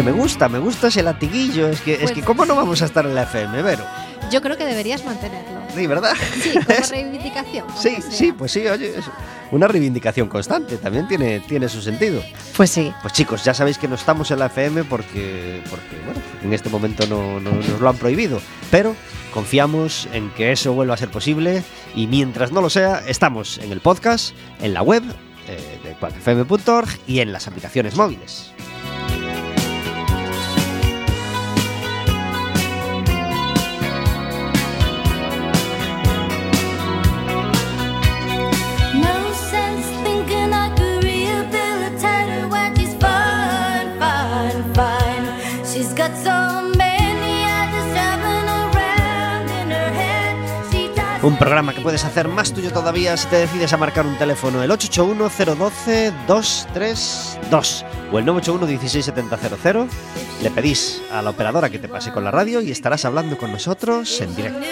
que me gusta, me gusta ese latiguillo, es que, es que ¿cómo no vamos a estar en la FM, Vero? Yo creo que deberías mantenerlo. Sí, ¿verdad? Sí, como reivindicación. Sí, sí, pues sí, oye, es una reivindicación constante, también tiene, tiene su sentido. Pues sí. Pues chicos, ya sabéis que no estamos en la FM porque, porque bueno, en este momento no, no- nos lo han prohibido, pero confiamos en que eso vuelva a ser posible y mientras no lo sea, estamos en el podcast, en la web eh, de quackfm.org y en las aplicaciones móviles. Un programa que puedes hacer más tuyo todavía si te decides a marcar un teléfono el 881-012-232 o el 981-16700. Le pedís a la operadora que te pase con la radio y estarás hablando con nosotros en directo.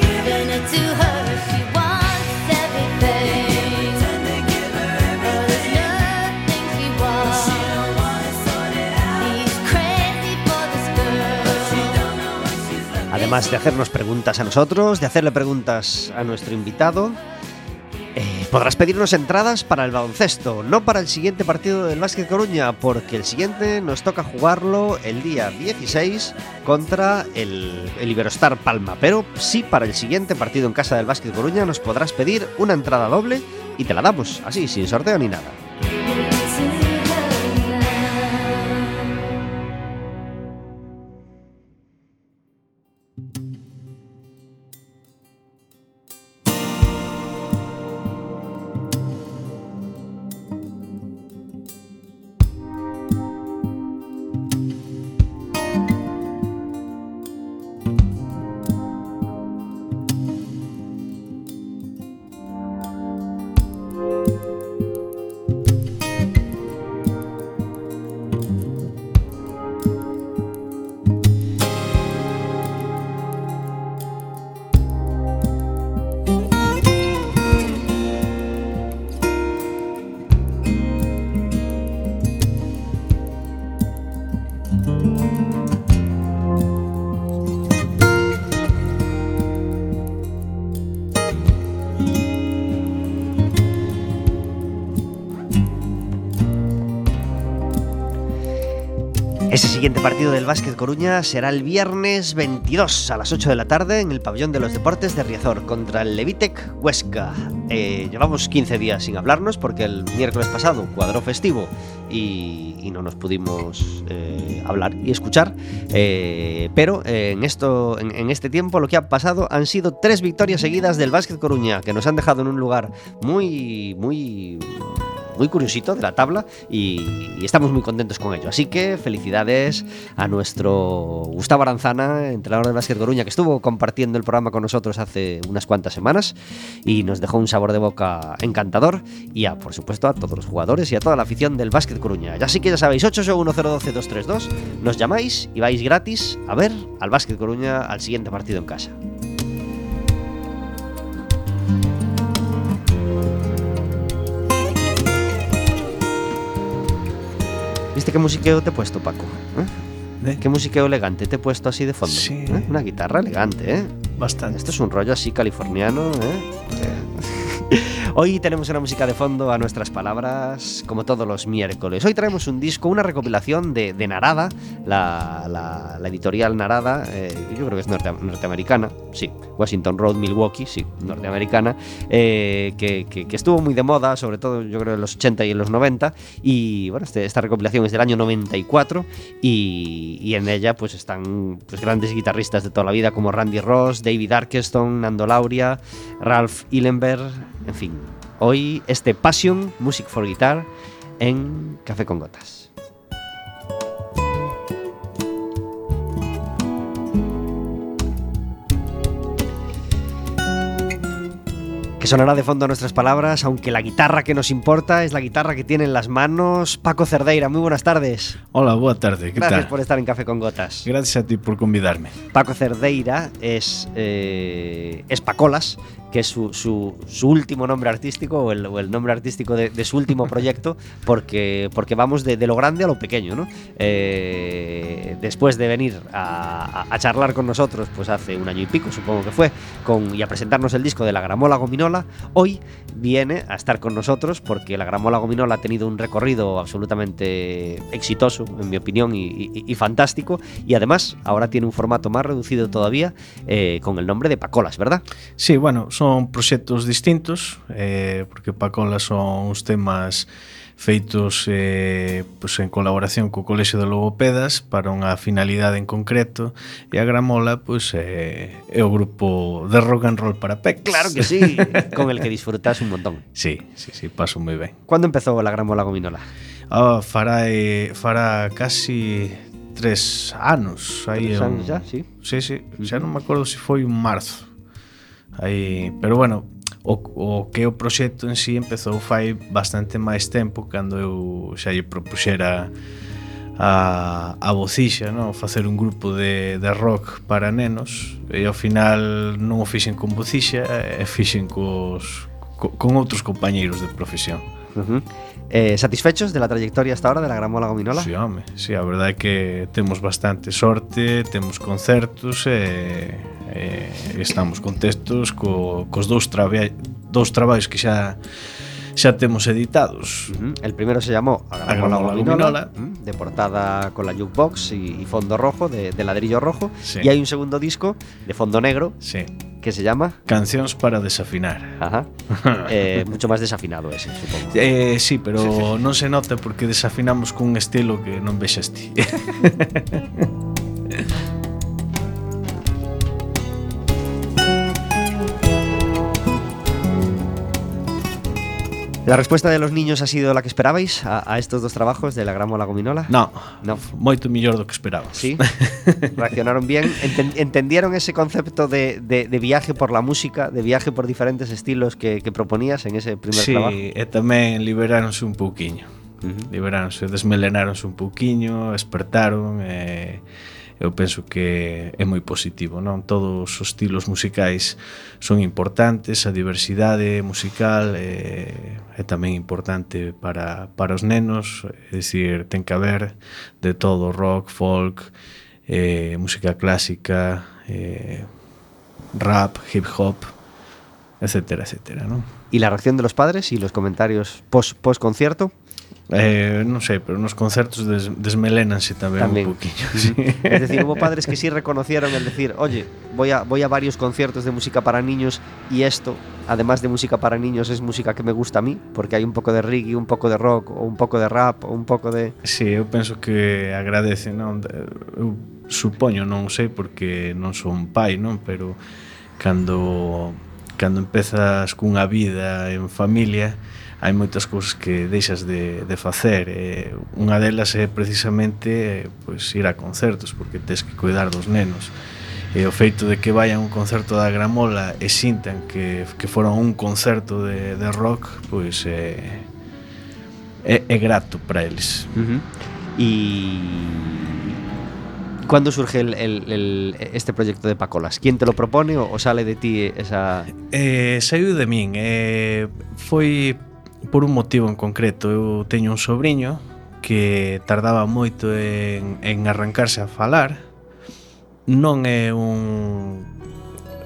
giving it to her. She wants. Además de hacernos preguntas a nosotros, de hacerle preguntas a nuestro invitado, eh, podrás pedirnos entradas para el baloncesto, no para el siguiente partido del Básquet Coruña, porque el siguiente nos toca jugarlo el día 16 contra el, el Iberostar Palma, pero sí para el siguiente partido en casa del Básquet Coruña nos podrás pedir una entrada doble y te la damos, así, sin sorteo ni nada. Siguiente partido del Básquet Coruña será el viernes 22 a las 8 de la tarde en el pabellón de los deportes de Riazor contra el Levitec Huesca. Eh, llevamos 15 días sin hablarnos porque el miércoles pasado cuadró festivo y, no nos pudimos eh, hablar y escuchar. Eh, pero en, esto, en este tiempo lo que ha pasado han sido tres victorias seguidas del Básquet Coruña que nos han dejado en un lugar muy, muy muy curiosito de la tabla y, estamos muy contentos con ello. Así que felicidades a nuestro Gustavo Aranzana, entrenador del Básquet Coruña, que estuvo compartiendo el programa con nosotros hace unas cuantas semanas y nos dejó un sabor de boca encantador. Y a, por supuesto, a todos los jugadores y a toda la afición del Básquet Coruña. Ya sí que ya sabéis, 8610112 nos llamáis y vais gratis a ver al Básquet Coruña al siguiente partido en casa. ¿Viste qué musiqueo te he puesto, Paco? ¿Eh? ¿Eh? ¿Qué musiqueo elegante te he puesto así de fondo? Sí. ¿Eh? Una guitarra elegante, ¿eh? Bastante. Esto es un rollo así californiano, ¿eh? Hoy tenemos una música de fondo a nuestras palabras, como todos los miércoles. Hoy traemos un disco, una recopilación de, Narada, la, editorial Narada, eh, yo creo que es norteamericana, sí, Washington Road, Milwaukee, sí, norteamericana, eh, que, estuvo muy de moda, sobre todo yo creo en los 80 y en los 90. Y bueno, este, esta recopilación es del año 94 y, en ella pues están pues, grandes guitarristas de toda la vida como Randy Ross, David Arkenstone, Nando Lauria, Ralph Illenberg, en fin. Hoy este Passion Music for Guitar en Café con Gotas. que sonará de fondo nuestras palabras, aunque la guitarra que nos importa es la guitarra que tiene en las manos Paco Cerdeira. Muy buenas tardes. Hola, buenas tardes. Gracias por estar en Café con Gotas. Gracias a ti por convidarme. Paco Cerdeira es, eh, es Pacolas, que es su, su, último nombre artístico o el, nombre artístico de, su último proyecto, porque, porque vamos de, lo grande a lo pequeño. ¿no? Eh, después de venir a, charlar con nosotros, pues hace un año y pico, supongo que fue, con, y a presentarnos el disco de la Gramola Gominola, hoy viene a estar con nosotros porque la Gramola Gominola ha tenido un recorrido absolutamente exitoso, en mi opinión, y, fantástico, y además ahora tiene un formato más reducido todavía eh, con el nombre de Pacolas, ¿verdad? Sí, bueno, son proxectos distintos, eh, porque Pacola son uns temas feitos eh, pues en colaboración co Colexio de Logopedas para unha finalidade en concreto e a Gramola pues, eh, é o grupo de rock and roll para pecs. Claro que sí, con el que disfrutas un montón. Sí, sí, sí, paso moi ben. Cando empezou a Gramola Gominola? Ah, fará, eh, fará casi tres anos. Tres aí anos un... xa, sí. Sí, sí, xa non me acordo se si foi un marzo Aí, pero bueno, o, o que o proxecto en si sí empezou fai bastante máis tempo cando eu xa lle propuxera a, a vocixa, no? facer un grupo de, de rock para nenos e ao final non o fixen con vocixa e fixen cos, co, con outros compañeiros de profesión. Uh -huh. Eh, satisfechos de la trayectoria hasta ahora de la Gramola Gominola? Sí, home, sí, a verdade é que temos bastante sorte, temos concertos e, eh, e eh, estamos contestos co, cos dous, dous traballos que xa xa temos editados. Uh -huh. El primero se llamó A Gramola, Gominola, Gominola. de portada con la jukebox y, y fondo rojo, de, de ladrillo rojo. Sí. Y hay un segundo disco de fondo negro. Sí que se llama Cancións para desafinar. Ajá. eh, mucho máis desafinado ese, supongo. Eh, sí, pero sí, sí. non se nota porque desafinamos cun estilo que non vexas ¿La respuesta de los niños ha sido la que esperabais a, a estos dos trabajos de la gramo la gominola? No, no. moito mellor do que esperabas. Sí, reaccionaron bien, Enten, entendieron ese concepto de, de, de viaje por la música, de viaje por diferentes estilos que, que proponías en ese primer sí, trabajo. Sí, e tamén liberáronse un pouquiño. Uh -huh. Liberáronse, desmelenáronse un pouquiño, despertaron, eh, eu penso que é moi positivo, non? Todos os estilos musicais son importantes, a diversidade musical é, é tamén importante para, para os nenos, é dicir, ten que haber de todo, rock, folk, eh, música clásica, eh, rap, hip hop, etcétera, etcétera, ¿no? ¿Y la reacción de los padres y los comentarios post, post concierto? Eh, non sei, pero nos concertos des, desmelénanse tamén, tamén. un poquinho. Sí. Es decir, hubo padres que sí reconocieron el decir, oye, voy a, voy a varios conciertos de música para niños y esto, además de música para niños, es música que me gusta a mí, porque hay un pouco de reggae, un pouco de rock, ou un pouco de rap, ou un pouco de... Sí, eu penso que agradece, non? Eu supoño, non sei, porque non son pai, non? Pero cando, cando empezas cunha vida en familia hai moitas cousas que deixas de, de facer e unha delas é precisamente pois, ir a concertos porque tens que cuidar dos nenos e o feito de que vayan a un concerto da Gramola e sintan que, que foron un concerto de, de rock pois é, é, é grato para eles uh -huh. e ¿Cuándo surge el, el, el, este proyecto de Pacolas? ¿Quién te lo propone o, o sale de ti esa...? Eh, saiu de min. Eh, foi por un motivo en concreto. Eu teño un sobrinho que tardaba moito en, en arrancarse a falar. Non é un,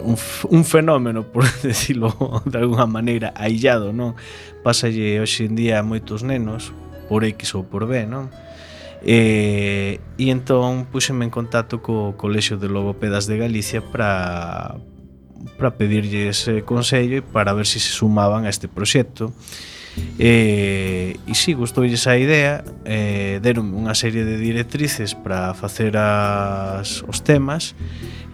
un, un fenómeno, por decirlo de alguna maneira, aillado, non? Pásalle hoxe en día a moitos nenos, por X ou por B, non? E, e entón puxeme en contacto co Colexio de Logopedas de Galicia para para pedirlle ese consello e para ver se si se sumaban a este proxecto. E, e si, sí, esa idea eh, Deron unha serie de directrices para facer as, os temas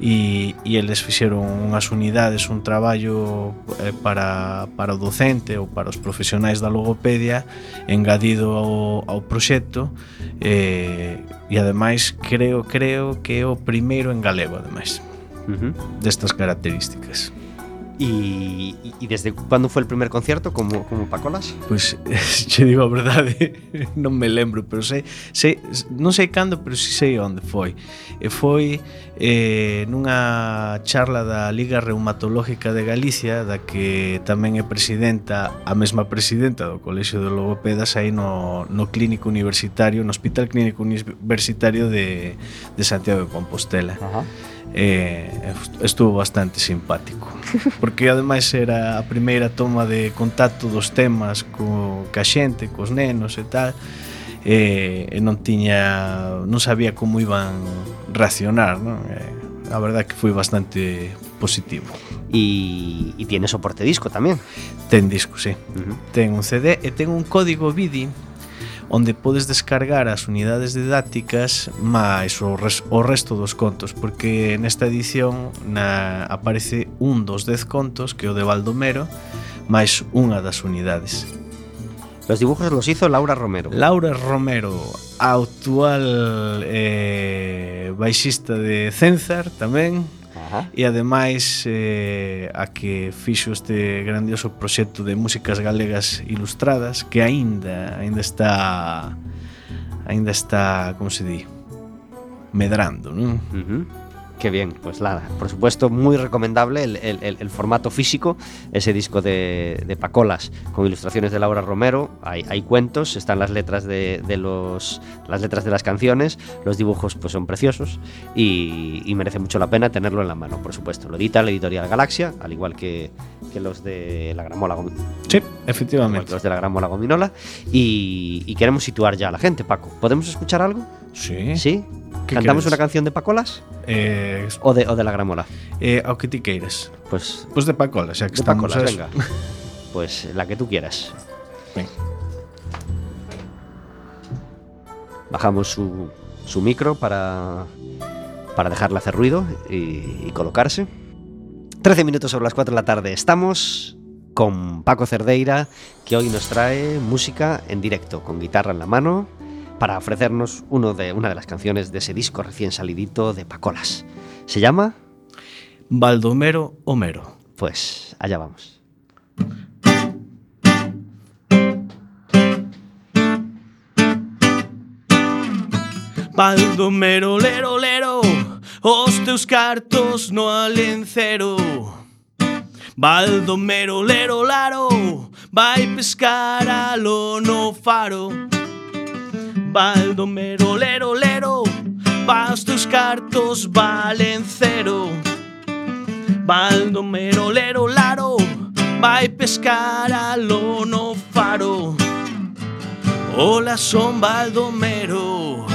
e, e eles fixeron unhas unidades, un traballo eh, para, para o docente ou para os profesionais da logopedia engadido ao, ao proxecto eh, e ademais creo creo que é o primeiro en galego ademais uh -huh. destas características E, e desde cando foi o primer concierto como, como Pacolas? Pois, pues, che digo a verdade, non me lembro, pero sei, sei non sei cando, pero si sei onde foi. E foi eh, nunha charla da Liga Reumatológica de Galicia, da que tamén é presidenta, a mesma presidenta do Colexio de Logopedas aí no, no Clínico Universitario, no Hospital Clínico Universitario de, de Santiago de Compostela. Ajá. Uh -huh eh, estuvo bastante simpático porque ademais era a primeira toma de contacto dos temas co, ca xente, cos nenos e tal e, e non tiña non sabía como iban reaccionar non? E, a verdad que foi bastante positivo E, e tiene soporte disco tamén Ten disco, sí uh -huh. Ten un CD e ten un código BIDI onde podes descargar as unidades didácticas máis o, res, o resto dos contos, porque nesta edición na, aparece un dos dez contos, que é o de Baldomero, máis unha das unidades. Los dibujos los hizo Laura Romero. Laura Romero, actual eh, baixista de Cenzar tamén, Ajá. e ademais eh, a que fixo este grandioso proxecto de músicas galegas ilustradas que aínda aínda está aínda está, como se di, medrando, non? Uh -huh. Qué bien, pues nada, por supuesto, muy recomendable el, el, el formato físico, ese disco de, de, Pacolas con ilustraciones de Laura Romero. Hay, hay cuentos, están las letras de, de, los, las letras de las canciones, los dibujos pues son preciosos y, y, merece mucho la pena tenerlo en la mano, por supuesto. Lo edita la editorial Galaxia, al igual que, que los de la Gramola Gominola. Sí, efectivamente. Los de la Gramola Gominola. Y, y queremos situar ya a la gente, Paco. ¿Podemos escuchar algo? Sí. ¿Sí? ¿Cantamos una canción de Pacolas? Eh, o, de, o de la Gramola? Eh, o que ti queires. Pues, pues de Pacolas, xa que de estamos Pacolas, venga. pues la que tú quieras. Bajamos su, su micro para, para dejarla hacer ruido y, y colocarse. 13 minutos sobre las 4 de la tarde. Estamos con Paco Cerdeira, que hoy nos trae música en directo, con guitarra en la mano, para ofrecernos uno de, una de las canciones de ese disco recién salidito de Pacolas. ¿Se llama? Baldomero Homero. Pues allá vamos. Baldomero, lero, lero, os teus cartos no alencero. Baldomero, lero, laro, vai pescar alo no faro. Baldomero, lero, lero Vas tus cartos valen cero Baldomero, lero, laro Vai pescar a lono faro. Ola son Baldomero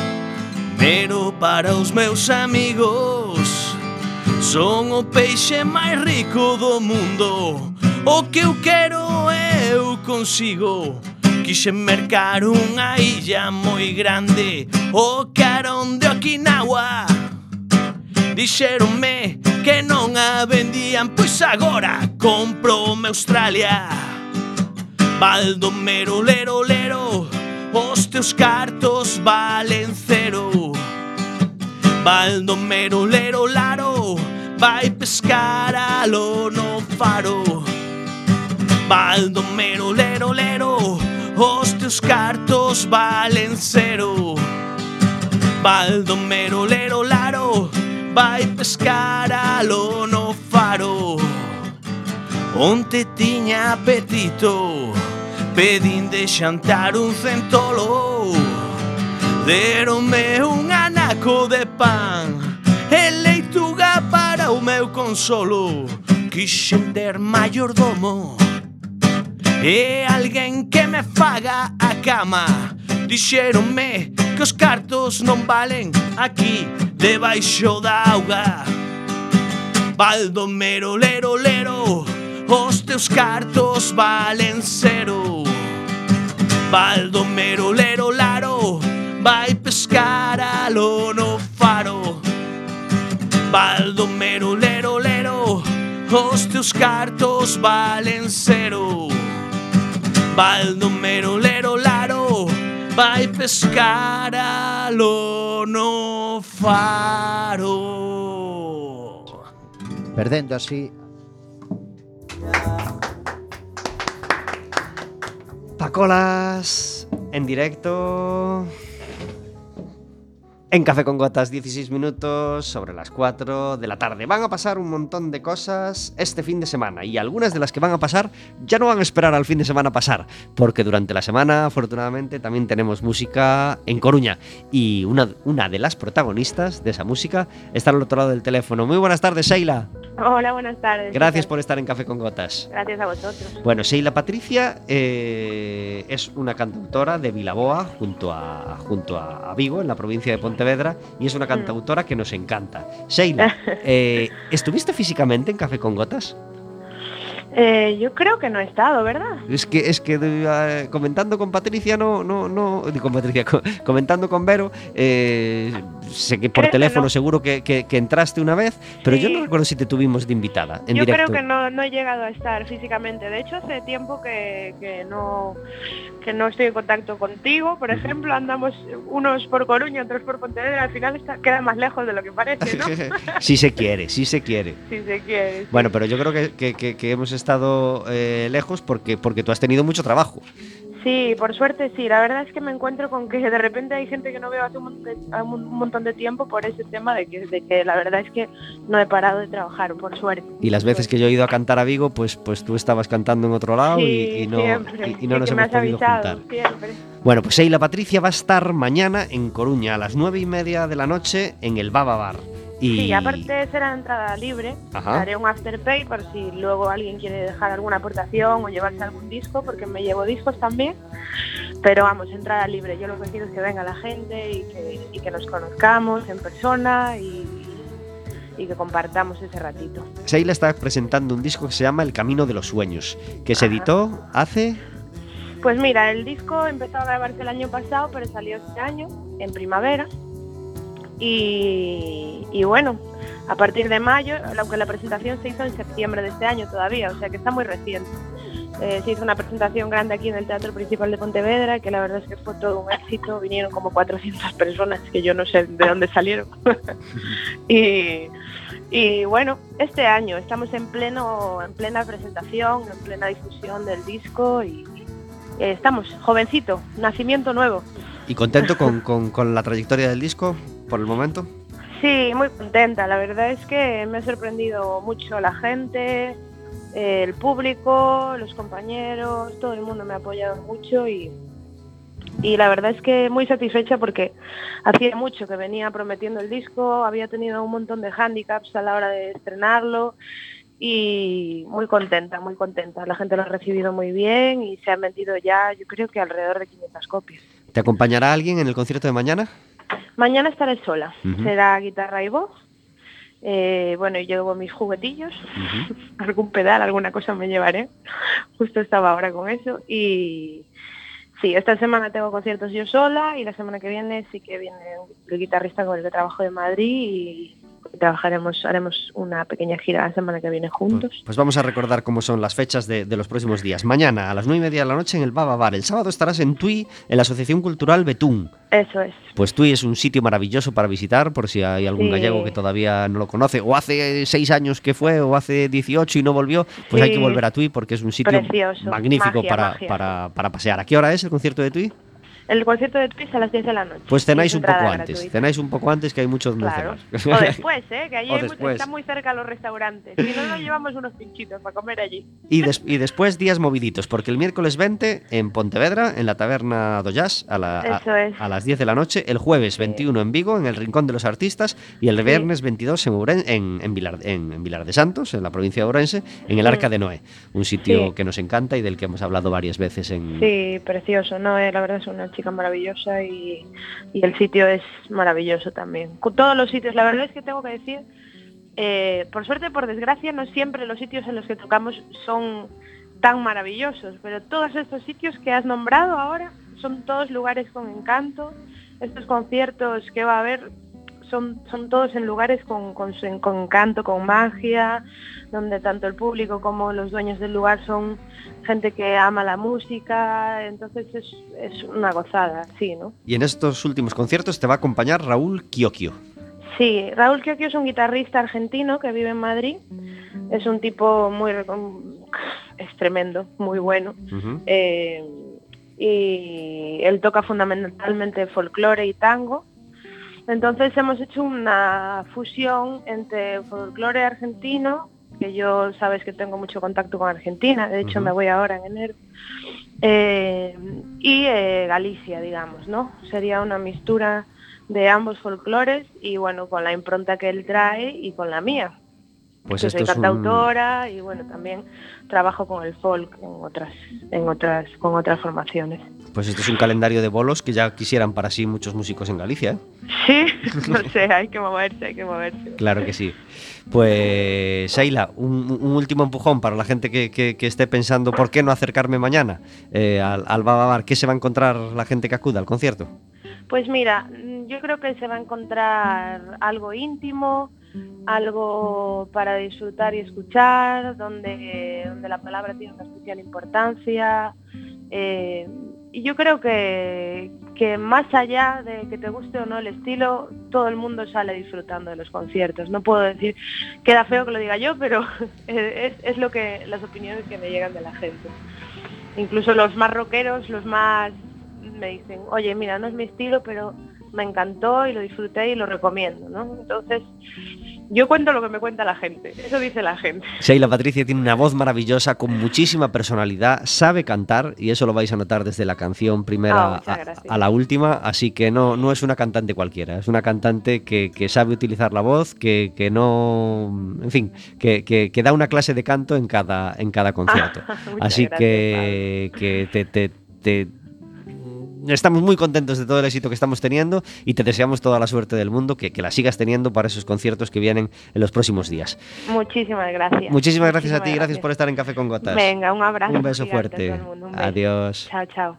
Mero para os meus amigos. Son o peixe máis rico do mundo. O que eu quero eu consigo. Quixen mercar unha illa moi grande O carón de Okinawa. Dixeronme que non a vendían Pois agora compro me Australia. Baldomero, lero, lero Os teus cartos valen cero. Baldomero, lero, laro Vai pescar a lono faro. Baldomero, lero, lero Os teus cartos valen cero. Baldomero, lero, laro. Vai pescar alo no faro. Onte tiña apetito. Pedín de xantar un centolo. Derome un anaco de pan. E leituga para o meu consolo. Quixen ter mayordomo E alguén que me faga a cama. Dixeronme que os cartos non valen. Aquí debaixo da auga. Baldomero, lero, lero. Os teus cartos valen cero. Baldomero, lero, laro. Vai pescar a lono faro Baldomero, lero, lero. Os teus cartos valen cero. Baldomero, lero, laro Vai pescar alo no faro Perdendo así Pacolas en directo. En Café con Gotas, 16 minutos sobre las 4 de la tarde. Van a pasar un montón de cosas este fin de semana y algunas de las que van a pasar ya no van a esperar al fin de semana pasar, porque durante la semana, afortunadamente, también tenemos música en Coruña y una, una de las protagonistas de esa música está al otro lado del teléfono. Muy buenas tardes, Sheila. Hola, buenas tardes. Gracias por estar en Café con Gotas. Gracias a vosotros. Bueno, Sheila Patricia eh, es una cantautora de Vilaboa junto a, junto a Vigo, en la provincia de Pontevedra, y es una cantautora que nos encanta. Sheila, eh, ¿estuviste físicamente en Café con Gotas? Eh, yo creo que no he estado, ¿verdad? Es que, es que eh, comentando con Patricia, no, no, no, con Patricia, co- comentando con Vero, eh, sé que por Creo que teléfono no. seguro que, que- que entraste una vez, pero yo Sí. no recuerdo si te tuvimos de invitada en yo directo. creo que no, no he llegado a estar físicamente. De hecho, hace tiempo que, que no que no estoy en contacto contigo. Por ejemplo, andamos unos por Coruña, otros por Pontevedra. Al final está, queda más lejos de lo que parece, ¿no? sí se quiere, sí se quiere. si se quiere. sí. Bueno, pero yo creo que, que- que- que hemos estado eh, lejos porque, porque tú has tenido mucho trabajo. Sí, por suerte sí. La verdad es que me encuentro con que de repente hay gente que no veo hace un, mon- de- un montón de tiempo por ese tema de que, de que la verdad es que no he parado de trabajar, por suerte. Y las veces que yo he ido a cantar a Vigo, pues, pues tú estabas cantando en otro lado y- Sí, y, no, siempre. y, y no nos hemos podido avisado, juntar. siempre. Bueno, pues Sheila Patricia va a estar mañana en Coruña a las nueve y media de la noche en el Baba Bar. Y... Sí, aparte será entrada libre. Ajá. Haré un afterpay por si luego alguien quiere dejar alguna aportación o llevarse algún disco, porque me llevo discos también. Pero vamos, entrada libre. Yo lo que quiero es que venga la gente y que, y que nos conozcamos en persona y, y que compartamos ese ratito. Sheila está presentando un disco que se llama El Camino de los Sueños, que se Ajá. editó hace... Pues mira, el disco empezó a grabarse el año pasado, pero salió este año, en primavera. Y, bueno, a partir de mayo, aunque la presentación se hizo en septiembre de este año todavía, o sea que está muy reciente. Eh, se hizo una presentación grande aquí en el Teatro Principal de Pontevedra, que la verdad es que fue todo un éxito. Vinieron como 400 personas, que yo no sé de dónde salieron. y, bueno, este año estamos en pleno, en plena presentación, en plena difusión del disco y, estamos, jovencito, nacimiento nuevo. ¿Y contento con, con- con la trayectoria del disco por el momento? Sí, muy contenta. La verdad es que me ha sorprendido mucho la gente, eh, el público, los compañeros, todo el mundo me ha apoyado mucho y, y la verdad es que muy satisfecha porque hacía mucho que venía prometiendo el disco, había tenido un montón de handicaps a la hora de estrenarlo y muy contenta, muy contenta. La gente lo ha recibido muy bien y se han vendido ya, yo creo que alrededor de 500 copias. ¿Te acompañará alguien en el concierto de mañana? Mañana estaré sola. Será guitarra y voz. Eh, bueno, y llevo mis juguetillos. Algún pedal, alguna cosa me llevaré. Justo estaba ahora con eso. Y sí, esta semana tengo conciertos yo sola y la semana que viene sí que viene el guitarrista con el que trabajo de Madrid y trabajaremos, haremos una pequeña gira la semana que viene juntos. Pues vamos a recordar cómo son las fechas de, de los próximos días. Mañana a las nueve y media de la noche en el Baba Bar. El sábado estarás en Tui, en la Asociación Cultural Betún. Eso es. Pues Tui es un sitio maravilloso para visitar, por si hay algún Sí. gallego que todavía no lo conoce, o hace seis años que fue, o hace 18 y no volvió, pues hay que volver a Tui porque es un sitio Precioso. magnífico Magia, para, magia. Para, para pasear. ¿A qué hora es el concierto de Tui? El concierto de Twist a las 10 de la noche. Pues cenáis un poco antes. gratuita. Cenáis un poco antes que hay muchos donde Claro. cenar. O después, ¿eh? Que allí están muy cerca los restaurantes. Si no, nos llevamos unos pinchitos para comer allí. Y, des- y después días moviditos, porque el miércoles 20 en Pontevedra, en la taberna do Jazz, a, la- a- a las 10 de la noche. El jueves 21 en Vigo, en el Rincón de los Artistas. Y el viernes 22 en, Ouren- en, en Vilar, en- en Vilar de Santos, en la provincia de Ourense, en el Arca de Noé. Un sitio Sí. que nos encanta y del que hemos hablado varias veces en... Sí, precioso, ¿no? Eh, la verdad es una chica maravillosa y, el sitio es maravilloso también. Todos los sitios, la verdad es que tengo que decir, eh, por suerte, por desgracia, no siempre los sitios en los que tocamos son tan maravillosos, pero todos estos sitios que has nombrado ahora son todos lugares con encanto. Estos conciertos que va a haber son, son todos en lugares con, con, su- con encanto, con magia, donde tanto el público como los dueños del lugar son gente que ama la música, entonces es, es una gozada, sí, ¿no? Y en estos últimos conciertos te va a acompañar Raúl Kiokio. Sí, Raúl Kiokio es un guitarrista argentino que vive en Madrid. Es un tipo muy... es tremendo, muy bueno. Eh, y él toca fundamentalmente folclore y tango. Entonces hemos hecho una fusión entre folclore argentino, que yo sabes que tengo mucho contacto con Argentina, de hecho me voy ahora en enero, eh, y eh, Galicia, digamos, ¿no? Sería una mistura de ambos folclores y bueno, con la impronta que él trae y con la mía, Pues que soy un- cantautora y bueno, también trabajo con el folk en otras, en otras, con otras formaciones. Pues esto es un calendario de bolos que ya quisieran para sí muchos músicos en Galicia, ¿eh? Sí, no sé, hay que moverse, hay que moverse. Claro que sí. Pues, Sheila, un, un último empujón para la gente que, que- que esté pensando por qué no acercarme mañana eh, al, al Baba Bar. ¿Qué se va a encontrar la gente que acuda al concierto? Pues mira, mm, yo creo que se va a encontrar algo íntimo, algo para disfrutar y escuchar, donde, donde la palabra tiene una especial importancia. eh, yo creo que, que más allá de que te guste o no el estilo, todo el mundo sale disfrutando de los conciertos. No puedo decir, queda feo que lo diga yo, pero es, es lo que las opiniones que me llegan de la gente. Incluso los más rockeros, los más me dicen, oye, mira, no es mi estilo, pero me encantó y lo disfruté y lo recomiendo, ¿no? Entonces, yo cuento lo que me cuenta la gente, eso dice la gente. Sheila Patricia tiene una voz maravillosa, con muchísima personalidad, sabe cantar y eso lo vais a notar desde la canción primera Ah, a, la última, así que no, no es una cantante cualquiera, es una cantante que, que sabe utilizar la voz, que, que no, en fin, que, que- da una clase de canto en cada, en cada concierto. Así gracias, que, que te, te- te- estamos muy contentos de todo el éxito que estamos teniendo y te deseamos toda la suerte del mundo, que, que la sigas teniendo para esos conciertos que vienen en los próximos días. Muchísimas gracias. Muchísimas gracias a ti, Muchísimas gracias por estar en Café con Gotas. Venga, un abrazo. Un beso fuerte. un. Adiós. Chao, chao.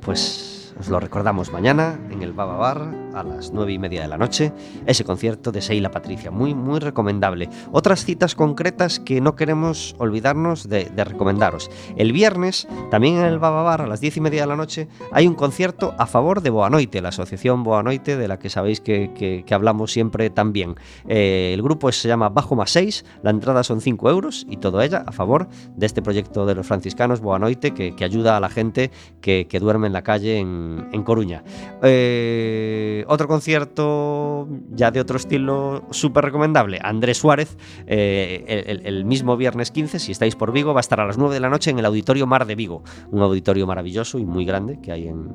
Pues os lo recordamos mañana en el Baba Bar a las nueve y media de la noche, ese concierto de Seila Patricia, muy muy recomendable. Otras citas concretas que no queremos olvidarnos de, de recomendaros. El viernes, también en el Baba Bar a las diez y media de la noche, hay un concierto a favor de Boanoite, la asociación Boanoite de la que sabéis que, que- que hablamos siempre también. Eh, el grupo se llama Bajo más 6, la entrada son 5 euros y todo ella a favor de este proyecto de los franciscanos Boanoite que, que ayuda a la gente que, que duerme en la calle en, en Coruña. Eh, otro concierto ya de otro estilo súper recomendable, Andrés Suárez, eh, el, mismo viernes 15, si estáis por Vigo, va a estar a las 9 de la noche en el Auditorio Mar de Vigo, un auditorio maravilloso y muy grande que hay en,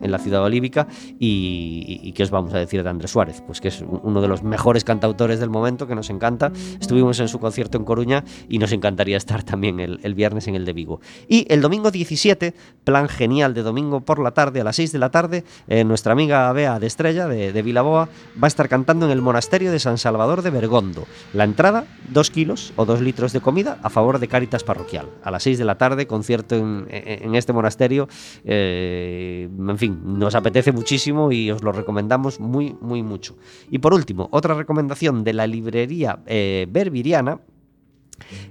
la ciudad olívica. Y, y- qué os vamos a decir de Andrés Suárez? Pues que es uno de los mejores cantautores del momento, que nos encanta. Estuvimos en su concierto en Coruña y nos encantaría estar también el viernes en el de Vigo. Y el domingo 17, plan genial de domingo por la tarde, a las 6 de la tarde, eh, nuestra amiga Bea de Estrella, de, Vilaboa, va a estar cantando en el monasterio de San Salvador de Bergondo. La entrada, 2 kilos o 2 litros de comida a favor de Cáritas Parroquial. A las 6 de la tarde, concierto en- en este monasterio. eh, en fin, nos apetece muchísimo y os lo recomendamos muy, muy mucho. Y por último, otra recomendación de la librería eh, Berbiriana,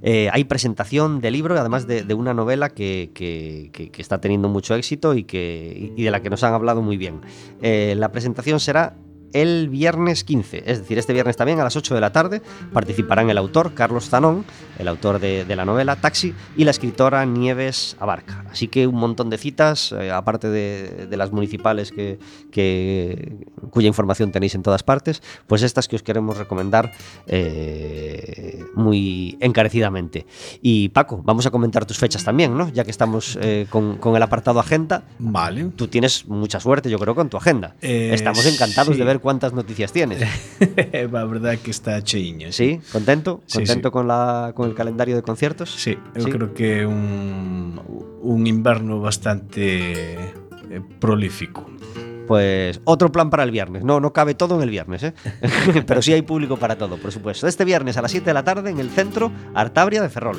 eh, hay presentación de libro, además de, de una novela que, está teniendo mucho éxito y, que, de la que nos han hablado muy bien. Eh, la presentación será el viernes 15, es decir, este viernes también a las 8 de la tarde participarán el autor Carlos Zanón, el autor de, de la novela Taxi, y la escritora Nieves Abarca. Así que un montón de citas, eh, aparte de, de las municipales que, que- cuya información tenéis en todas partes, pues estas que os queremos recomendar eh, muy encarecidamente. Y Paco, vamos a comentar tus fechas también, ¿no? Ya que estamos eh, con, con el apartado agenda. Vale. Tú tienes mucha suerte, yo creo, con tu agenda. Estamos encantados sí. de ver cuántas noticias tienes. a verdad que está cheiña. ¿Sí? ¿Contento? Sí, ¿Contento sí. Con, la, con el calendario de conciertos? Sí, Sí. creo que un, un inverno bastante eh, prolífico. Pues otro plan para el viernes. No, no cabe todo en el viernes, ¿eh? Pero sí hay público para todo, por supuesto. Este viernes a las 7 de la tarde en el centro Artabria de Ferrol.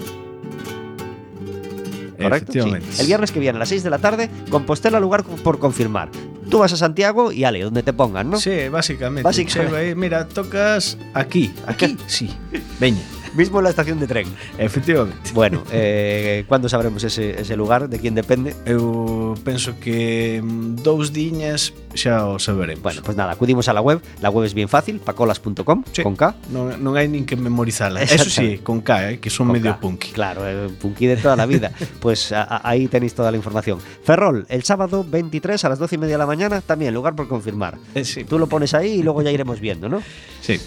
¿Correcto? Sí. El viernes que viene a las 6 de la tarde, Compostela lugar por confirmar. Tú vas a Santiago y ale, donde te pongan, ¿no? Sí, básicamente. Básicamente. Mira, tocas aquí, aquí, sí. Veña, Mismo en la estación de tren. efectivamente. Bueno, eh, ¿cuándo sabremos ese, ese lugar? ¿De quién depende? Eu penso que mm, dous diñas xa o saberemos. Bueno, pues nada, acudimos a la web. La web es bien fácil, pacolas.com, Sí. con K. non, non hai nin que memorizala. Eso sí, con K, eh, que son Con medio K. punky. Claro, el punky de toda la vida. Pues a- a- ahí tenéis toda la información. Ferrol, el sábado 23 a las 12 y media de la mañana, también lugar por confirmar. Eh, sí. Tú lo pones ahí y luego ya iremos viendo, ¿no? Sí.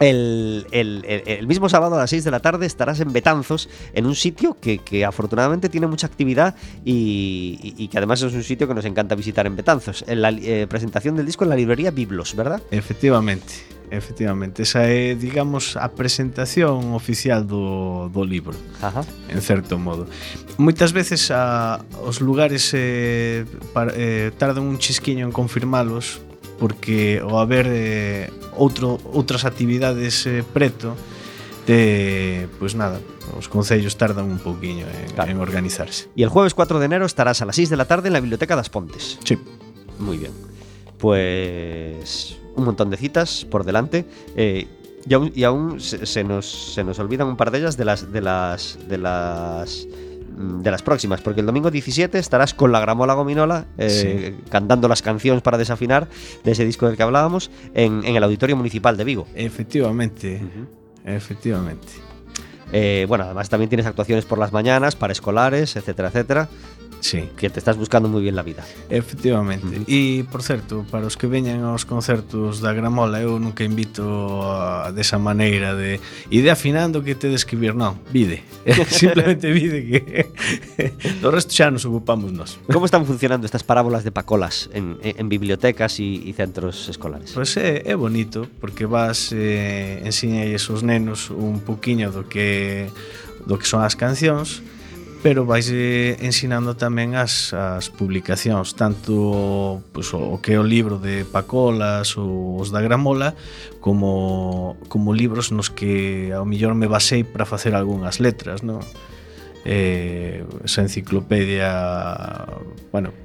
El, el, el, mismo sábado a las 6 de la tarde estarás en Betanzos, en un sitio que, que afortunadamente tiene mucha actividad y, y, y, que además es un sitio que nos encanta visitar en Betanzos. En la eh, presentación del disco en la librería Biblos, ¿verdad? Efectivamente, efectivamente. Esa é, digamos, a presentación oficial do, do libro, Ajá. en certo modo. Moitas veces a, os lugares eh, para, eh, tardan un chisquiño en confirmalos porque o haber eh, outro, outras actividades eh, preto de, pois nada, os concellos tardan un pouquiño en, Claro. en organizarse. Y el jueves 4 de enero estarás a las 6 de la tarde en la Biblioteca das Pontes. Sí. Muy bien. Pues un montón de citas por delante. eh, y aún, y aún se, se nos, se nos olvidan un par de ellas de las de las de las de las próximas, porque el domingo 17 estarás con la Gramola Gominola eh, cantando las canciones para desafinar de ese disco del que hablábamos en, en el Auditorio Municipal de Vigo. Efectivamente, efectivamente. Eh, bueno, además también tienes actuaciones por las mañanas, para escolares, etcétera, etcétera, Sí. Que te estás buscando moi bien la vida. Efectivamente. Uh. E, por certo, para os que veñan aos concertos da Gramola, eu nunca invito a, desa maneira de ide afinando que te describir, non, vide. Simplemente vide que do resto xa nos ocupamos nós. Como están funcionando estas parábolas de pacolas en, en bibliotecas e centros escolares? Pois pues é, é bonito, porque vas eh, ensiña esos nenos un poquinho do que do que son as cancións pero vais eh, ensinando tamén as, as publicacións, tanto pues, o, o que é o libro de Pacolas ou os da Gramola, como, como libros nos que ao millor me basei para facer algunhas letras, non? Eh, esa enciclopedia, bueno,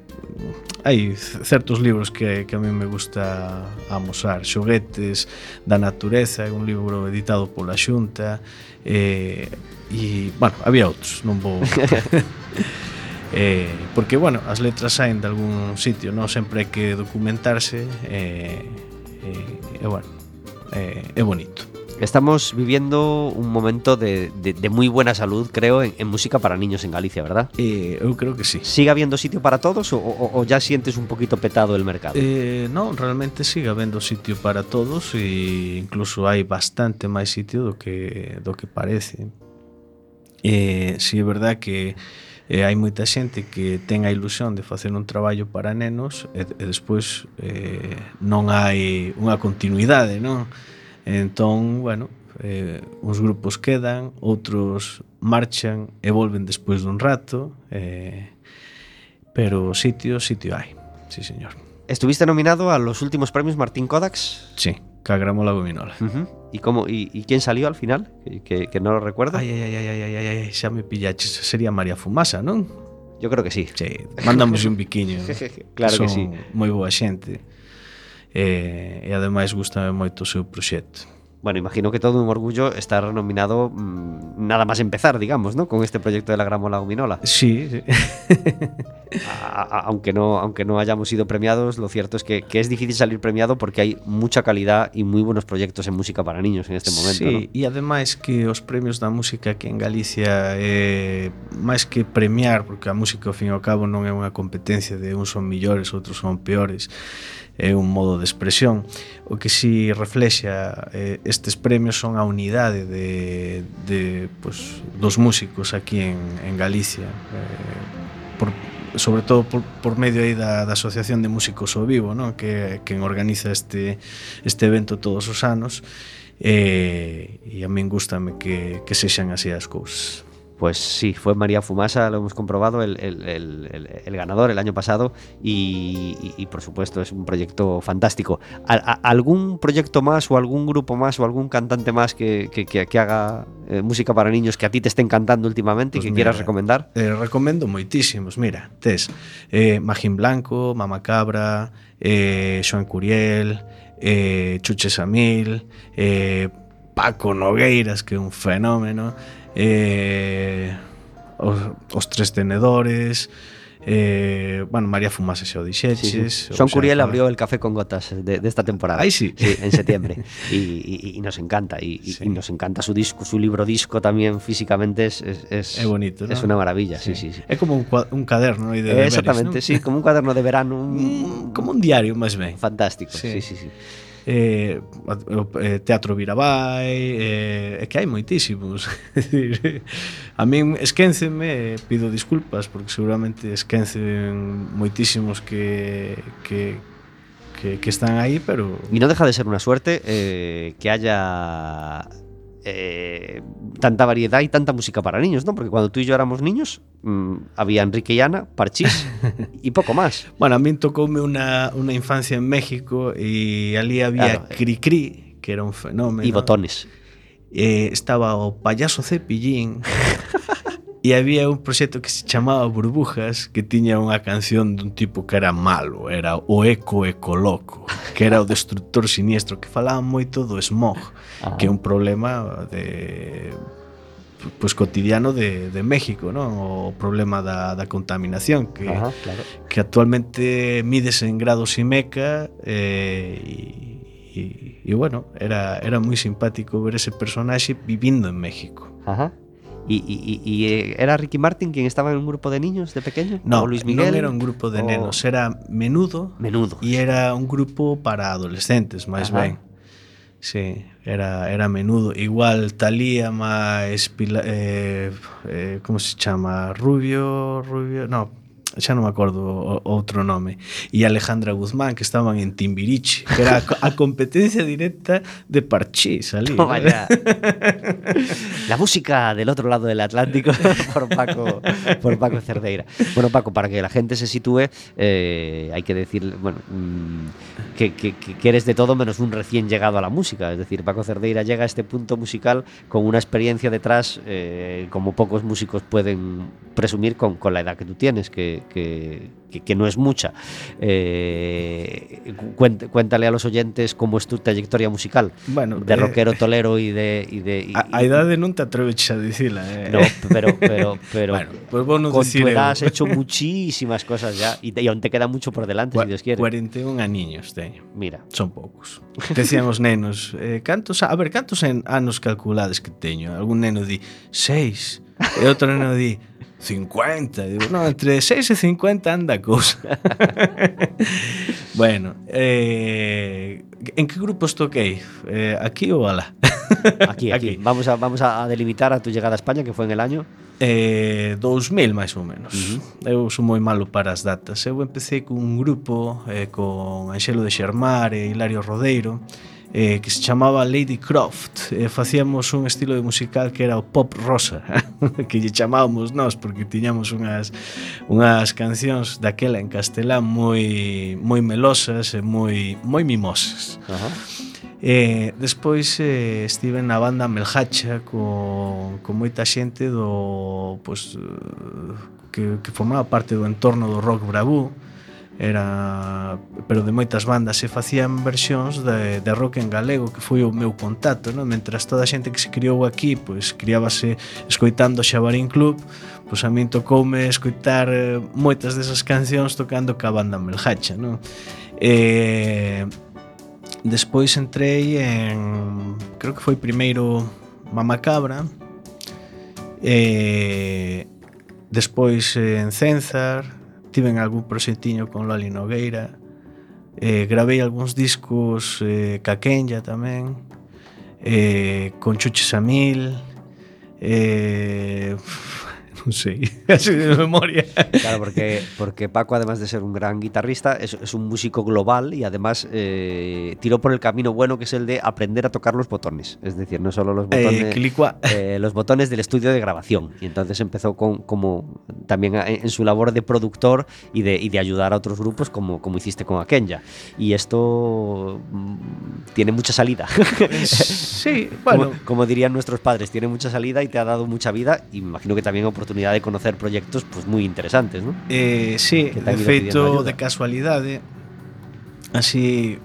hai certos libros que, que a mí me gusta amosar. Xoguetes da natureza é un libro editado pola xunta eh, e, bueno, había outros non vou eh, porque, bueno, as letras saen de algún sitio, non sempre hai que documentarse e, eh, eh, eh, bueno, eh, é bonito. Estamos viviendo un momento de, de- de muy buena salud, creo, en, en música para niños en Galicia, ¿verdad? eh, eu creo que sí ¿Sigue habiendo sitio para todos o, o- o ya sientes un poquito petado el mercado? Eh, non, realmente sigue habendo sitio para todos e incluso hai bastante máis sitio do que do que parece. Eh, si é verdad que eh, hai moita xente que ten a ilusión de facer un traballo para nenos e, e despois eh, non hai unha continuidade, non? Entón, bueno, eh, uns grupos quedan, outros marchan e volven despois dun rato, eh, pero sitio, sitio hai, sí señor. ¿Estuviste nominado a los últimos premios Martín Kodaks? Sí, Cagramola Gominola. Ujú. ¿Y, cómo, y, y quién salió al final? Que, que- que no lo recuerdo. Ai, ai, ai, ai, ai, ai, ai, xa me pillaches. Sería María Fumasa, non? Yo creo que sí. Sí, mandamos un biquiño. Claro que Son sí. moi boa xente. e, e ademais gustame moito o seu proxecto. Bueno, imagino que todo un orgullo estar nominado mmm, nada máis empezar, digamos, ¿no? con este proyecto de la Gramola Gominola. Sí, sí. a, a, aunque, no, aunque no hayamos sido premiados, lo cierto es que, que, es difícil salir premiado porque hay mucha calidad y muy buenos proyectos en música para niños en este momento. Sí, ¿no? e ademais que os premios da música aquí en Galicia eh, máis que premiar, porque a música ao fin e ao cabo non é unha competencia de uns son millores, outros son peores, é un modo de expresión. O que si reflexa eh, estes premios son a unidade de, de pues, dos músicos aquí en, en Galicia. Eh, por, sobre todo por, por medio aí da, da Asociación de Músicos ao Vivo, non? que quen organiza este este evento todos os anos. E, e a min gustame que, que sexan así as cousas. Pues sí, fue María Fumasa, lo hemos comprobado, el, el, el, el ganador el año pasado y, y, y, por supuesto es un proyecto fantástico. ¿A, a, ¿Algún proyecto más o algún grupo más o algún cantante más que, que, que, que haga eh, música para niños que a ti te esté encantando últimamente pues y que mira, quieras recomendar? Eh, recomendo moitísimos, mira, tes eh, Magín Blanco, Mama Cabra, eh, Joan Curiel, Chuche Samil, Paco Nogueiras, que é un fenómeno, eh, os, os tres tenedores, Eh, bueno, María Fumase xa o dixeches sí, sí. Son Curiel abrió el Café con Gotas de, de esta temporada Ay, sí. sí En septiembre y, y, y, nos encanta y, sí. y, nos encanta su disco Su libro disco también físicamente es, es, es, é bonito, ¿no? es una maravilla sí. Sí, sí, sí. É como un, un caderno de deberes, Exactamente, ¿no? sí, como un caderno de verano un... Mm, como un diario, máis ben Fantástico, sí, sí, sí, sí. Eh, eh, Teatro Virabai, eh, é que hai moitísimos. a min esquénceme, pido disculpas porque seguramente esquencen moitísimos que, que, que, que están aí, pero... E non deja de ser unha suerte eh, que haya eh, tanta variedad y tanta música para niños, ¿no? Porque cuando tú y yo éramos niños mmm, había Enrique y Ana, Parchís y poco más. Bueno, a mí tocóme una, una infancia en México y allí había eh. Cricri, claro. -cri, que era un fenómeno. Y botones. Eh, estaba o Payaso Cepillín. E había un proxecto que se chamaba Burbujas que tiña unha canción dun tipo que era malo, era o Eco Ecoloco, que era o destructor siniestro, que falaba moito do smog, Ajá. que é un problema de pues, cotidiano de, de México, ¿no? o problema da, da contaminación que, Ajá, claro. que actualmente mides en grados y meca eh, e, e, e bueno, era, era moi simpático ver ese personaxe vivindo en México. Ajá. ¿Y, y, y, eh, era Ricky Martin quien estaba en un grupo de niños de pequeño? No, ¿O Luis Miguel? non era un grupo de o... nenos, era Menudo. Menudo. E era un grupo para adolescentes, máis ben. Sí, era, era menudo. Igual Talía Pila, eh, eh, como se chama? Rubio, Rubio, no, xa non me acordo o, outro nome e Alejandra Guzmán que estaban en Timbiriche era a competencia directa de Parchís ali ya. la música del otro lado del Atlántico por Paco por Paco Cerdeira. Bueno Paco para que la gente se sitúe eh, hay que decir bueno que, que, que eres de todo menos un recién llegado a la música. Es decir Paco Cerdeira llega a este punto musical con una experiencia detrás eh, como pocos músicos pueden presumir con, con la edad que tú tienes que, que, que, que no es mucha. Eh, cuéntale a los oyentes cómo es tu trayectoria musical bueno, de eh, rockero tolero y de... Y de y, a, a edade non te atreves a dicila. Eh. No, pero, pero, pero bueno, pues vos con tu edad has hecho muchísimas cosas ya y, y aún te queda mucho por delante, Cu si Dios quiere. 41 aniños teño. Mira. Son poucos. Decíamos nenos, eh, cantos, a ver, cantos en anos calculades que teño? Algún neno di, seis. E outro neno di, 50. Digo, no, entre 6 e 50 anda a cousa. bueno, eh, en que grupos toquei? Eh, aquí ou alá? aquí, aquí, aquí. Vamos, a, vamos a delimitar a tu llegada a España, que foi en el año? Eh, 2000, máis ou menos. Uh -huh. Eu sou moi malo para as datas. Eu empecé cun grupo eh, con Anxelo de Xermar e Hilario Rodeiro, eh, que se chamaba Lady Croft eh, facíamos un estilo de musical que era o pop rosa que lle chamábamos nós porque tiñamos unhas unhas cancións daquela en castelán moi moi melosas e moi moi mimosas. Ajá. Eh, despois eh, estive na banda Melhacha co, co moita xente do pues, eh, que, que formaba parte do entorno do rock bravú era pero de moitas bandas se facían versións de, de rock en galego que foi o meu contacto non? mentras toda a xente que se criou aquí pois criábase escoitando Xabarín Club pois a min tocoume escoitar eh, moitas desas cancións tocando ca banda Melhacha non? e despois entrei en creo que foi primeiro Mamacabra e despois en Cenzar tiven algún proxectiño con Loli Nogueira, eh, gravei algúns discos eh, Kenya tamén, eh, con Chuche Samil, eh, sei, así de memoria. Claro, porque, porque Paco, además de ser un gran guitarrista, es, es un músico global y además eh, tiró por el camino bueno que es el de aprender a tocar los botones. Es decir, no solo los botones, eh, los botones del estudio de grabación. Y entonces empezó con, como también en su labor de productor y de, y de ayudar a otros grupos, como, como hiciste con Akenya. Y esto mm, tiene mucha salida. Sí, bueno. Como, como, dirían nuestros padres, tiene mucha salida y te ha dado mucha vida y me imagino que también oportunidade de conocer proxectos pues, moi interesantes, non? Eh, sí, de feito de casualidade, así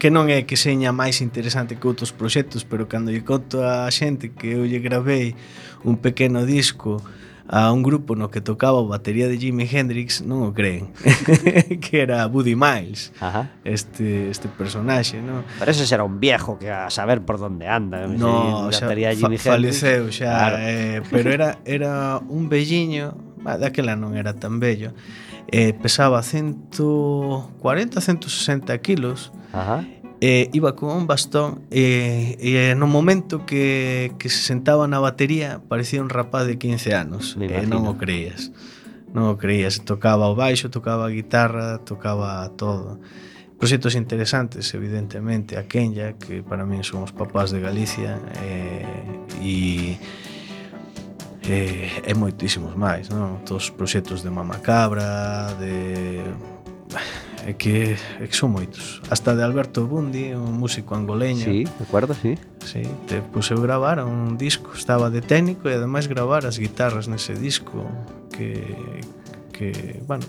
que non é que seña máis interesante que outros proxectos, pero cando lle conto a xente que eu lle gravei un pequeno disco a un grupo no que tocaba o batería de Jimi Hendrix, non o creen, que era Buddy Miles, Ajá. este este personaxe, No? Pero ese será un viejo que a saber por onde anda, no, si, xa, batería de Jimi fa, faleceu xa, claro. eh, pero era era un velliño, daquela non era tan bello, eh, pesaba 140, 160 kilos, Ajá eh, iba con un bastón e, eh, eh, no momento que, que se sentaba na batería parecía un rapaz de 15 anos e eh, non o creías non o creías, tocaba o baixo, tocaba a guitarra tocaba todo. Proxectos interesantes, evidentemente. A Kenya, que para min son os papás de Galicia eh, e eh, e moitísimos máis non? todos os proxectos de Mamacabra de é que, é que son moitos. Hasta de Alberto Bundi, un músico angoleño. Sí, de acuerdo, sí. Sí, te puseu gravar un disco, estaba de técnico e ademais gravar as guitarras nese disco que, que bueno,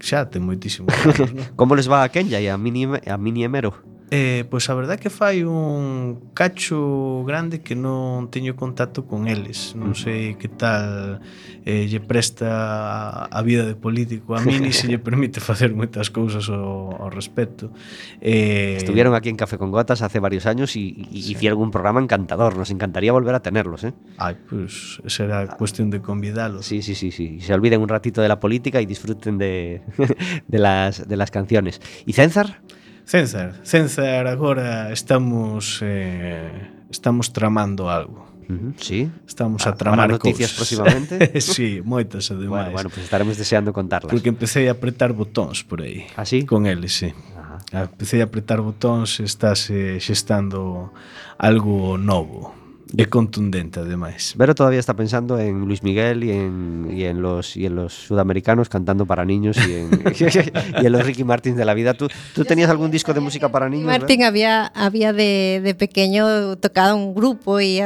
xa ten moitísimo. Como les va a Kenya e a Mini, a mini Emero? Eh, pois a verdade que fai un cacho grande que non teño contacto con eles. Non sei que tal eh, lle presta a vida de político a mí ni se lle permite facer moitas cousas ao, ao respecto. Eh, Estuvieron aquí en Café con Gotas hace varios años e sí. hicieron un programa encantador. Nos encantaría volver a tenerlos eh? Ay, pues, será ah. cuestión de convidalos Sí, sí, sí, sí, se olviden un ratito de la política y disfruten de, de, las, de las canciones. ¿Y Cenzar? César, César, agora estamos eh, estamos tramando algo. Uh -huh, sí. Estamos a, a tramar noticias próximamente. sí, moitas ademais. Bueno, bueno, pues estaremos deseando contarlas. Porque empecé a apretar botóns por aí. Así? ¿Ah, Con eles, sí. Ajá. Empecé a apretar botóns, estáse xestando algo novo. É contundente, ademais. Vero todavía está pensando en Luis Miguel y en, y en, los, y en los sudamericanos cantando para niños y en, y en los Ricky Martin de la vida. ¿Tú, tú tenías algún disco de música para niños? Martin había, había de, de, pequeño tocado un grupo, y,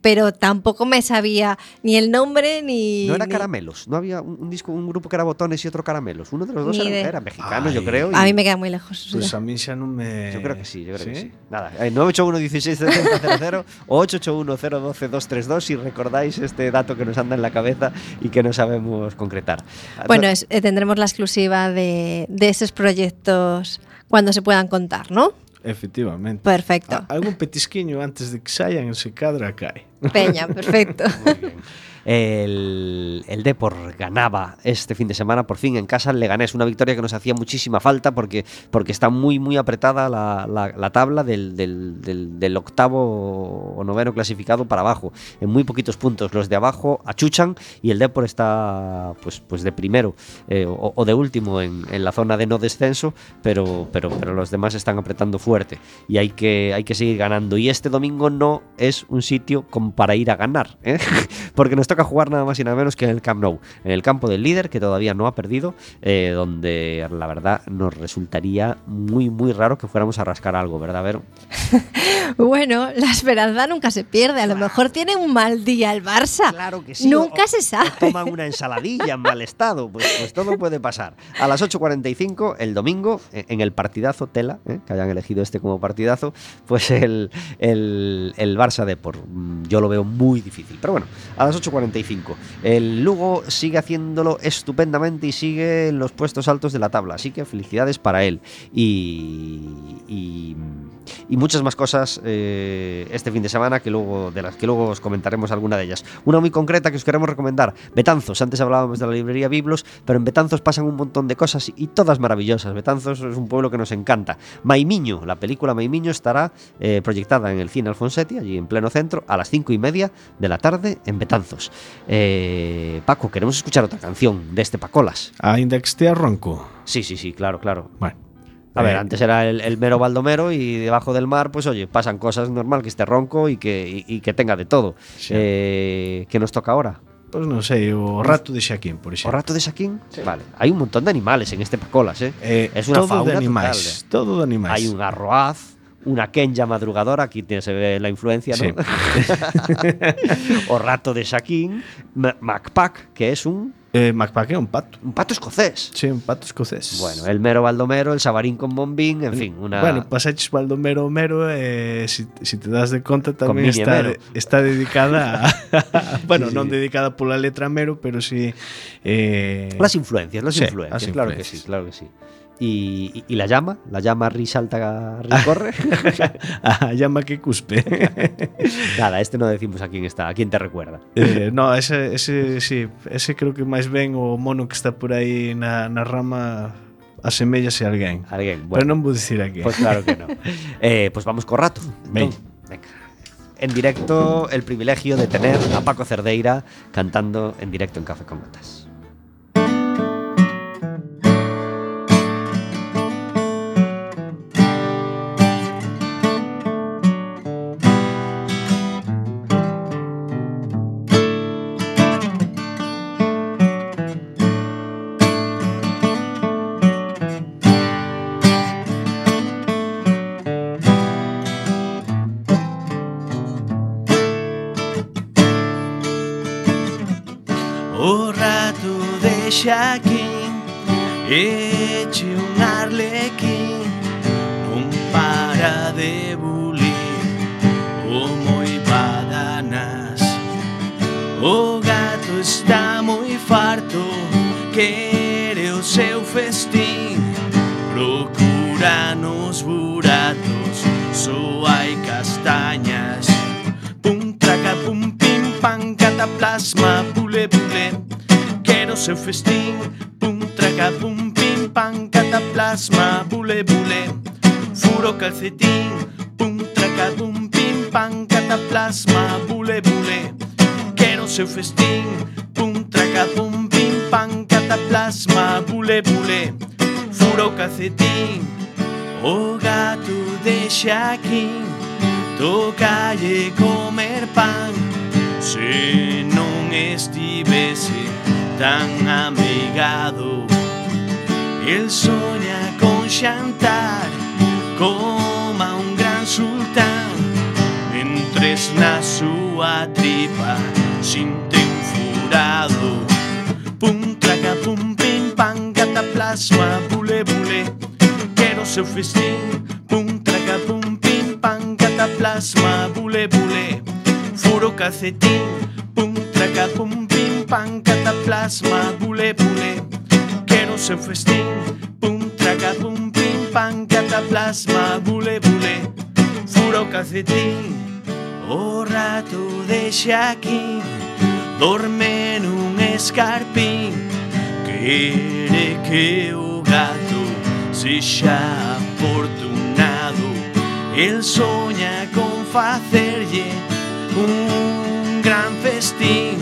pero tampoco me sabía ni el nombre ni... No era ni... Caramelos, no había un, un, disco, un grupo que era Botones y otro Caramelos. Uno de los dos era, de... era, mexicano, Ay. yo creo. Y... A mí me queda muy lejos. Pues a mí ya no me... Yo creo que sí, yo creo ¿Sí? que sí. Nada, eh, 981 16 000 o 881 012 232 si recordáis este dato que nos anda en la cabeza y que no sabemos concretar. Bueno, es, eh, tendremos la exclusiva de, de esos proyectos cuando se puedan contar, ¿no? Efectivamente. Perfecto. A, algún petisquiño antes de que saian ese cadra cae. Peña, perfecto. El, el Depor ganaba este fin de semana por fin en casa le Leganés, una victoria que nos hacía muchísima falta porque, porque está muy muy apretada la, la, la tabla del, del, octavo o noveno clasificado para abajo, en muy poquitos puntos, los de abajo achuchan y el Depor está pues, pues de primero eh, o, de último en, en, la zona de no descenso, pero, pero, pero los demás están apretando fuerte y hay que, hay que seguir ganando. Y este domingo no es un sitio para ir a ganar, ¿eh? porque nos toca toca jugar nada más y nada menos que en el Camp Nou, en el campo del líder que todavía no ha perdido, eh, donde la verdad nos resultaría muy, muy raro que fuéramos a rascar algo, ¿verdad, Vero? Bueno, la esperanza nunca se pierde. A lo mejor tiene un mal día el Barça. Claro que sí. Nunca o- se sabe. o toman una ensaladilla en mal estado. Pues, pues todo puede pasar. A las 8.45 el domingo, eh, en el partidazo Tela, eh, que hayan elegido este como partidazo, pues el, el, el Barça Depor. Mm, Yo lo veo muy difícil. Pero bueno, a las 8.45. El Lugo sigue haciéndolo estupendamente y sigue en los puestos altos de la tabla. Así que felicidades para él. Y, y muchas más cosas eh, este fin de semana que luego de las que luego os comentaremos alguna de ellas. Una muy concreta que os queremos recomendar, Betanzos. Antes hablábamos de la librería Biblos, pero en Betanzos pasan un montón de cosas y todas maravillosas. Betanzos es un pueblo que nos encanta. Maimiño, la película Maimiño estará eh, proyectada en el cine Alfonsetti, allí en pleno centro, a las cinco y media de la tarde en Betanzos. Eh, Paco, queremos escuchar otra canción de este Pacolas. Ainda que estea ronco. Sí, sí, sí, claro, claro. Bueno. A ver, eh, antes era el, el mero Baldomero y debajo del mar, pues oye, pasan cosas normal que esté ronco y que, y, y que tenga de todo. Sí. Eh, ¿Qué nos toca ahora? Pois non sei, o rato de Xaquín, por ¿O exemplo. rato de Saquín? Vale. Hay un montón de animales en este Pacolas, ¿eh? Eh, es una todo fauna de animais, total, todo de animais. Hay un arroaz, una quenya madrugadora, aquí tiene- se ve la influencia, ¿no? Sí. o rato de Saquín, Ma- Macpac, que es un, Eh, un pato. un pato escocés. Sí, un pato escocés. Bueno, el mero Baldomero, el sabarín con bombín, en fin, una... Bueno, pasaches Baldomero Homero, eh, si, si te das de tamén Mini está, Mero. está dedicada a, bueno, Sí, non dedicada pola letra Mero, pero sí eh, Las influencias, las Sí, influencias, las claro que sí, claro que sí. Y, y- y la llama, la llama ri salta, ri corre. a llama que cuspe. Nada, este no decimos a quién está, a quién te recuerda. eh, no, ese, ese, sí, ese creo que máis ben o mono que está por aí na, na rama asemellase a alguén. Alguien, Pero bueno, non vou dicir aquí. pues claro que no. Eh, pues vamos con rato. Ven. Entón, venga. En directo, el privilegio de tener a Paco Cerdeira cantando en directo en Café con Gotas. Procura nos buratos Soai castañas. Pum traca pum pim pan cataplasma Pule pule. Quero seu festín. Pum traca pum pim pan cataplasma Bule bule Furo calcetín. Pum traca pum pim pan cataplasma Bule bule Quero seu festín. Pum traca pum pim pan cataplasma Bule bule o cacetín O gato de Xaquín Tocalle comer pan. Se non estivese tan amigado El soña con xantar Coma un gran sultán. Entres na súa tripa Sinte un furado. Pum, traca, pum, pim, pan, cataplasma seu festín Pum, traca, pum, pim, pam, cataplasma Bule, bule, furo calcetín. Pum, traca, pum, pim, pam, cataplasma Bule, bule, quero seu festín Pum, traca, pum, pim, pam, cataplasma Bule, bule, furo calcetín. O rato deixa aquí Dorme nun escarpín. Quere que o gato sexa afortunado. El soña con facerlle un gran festín.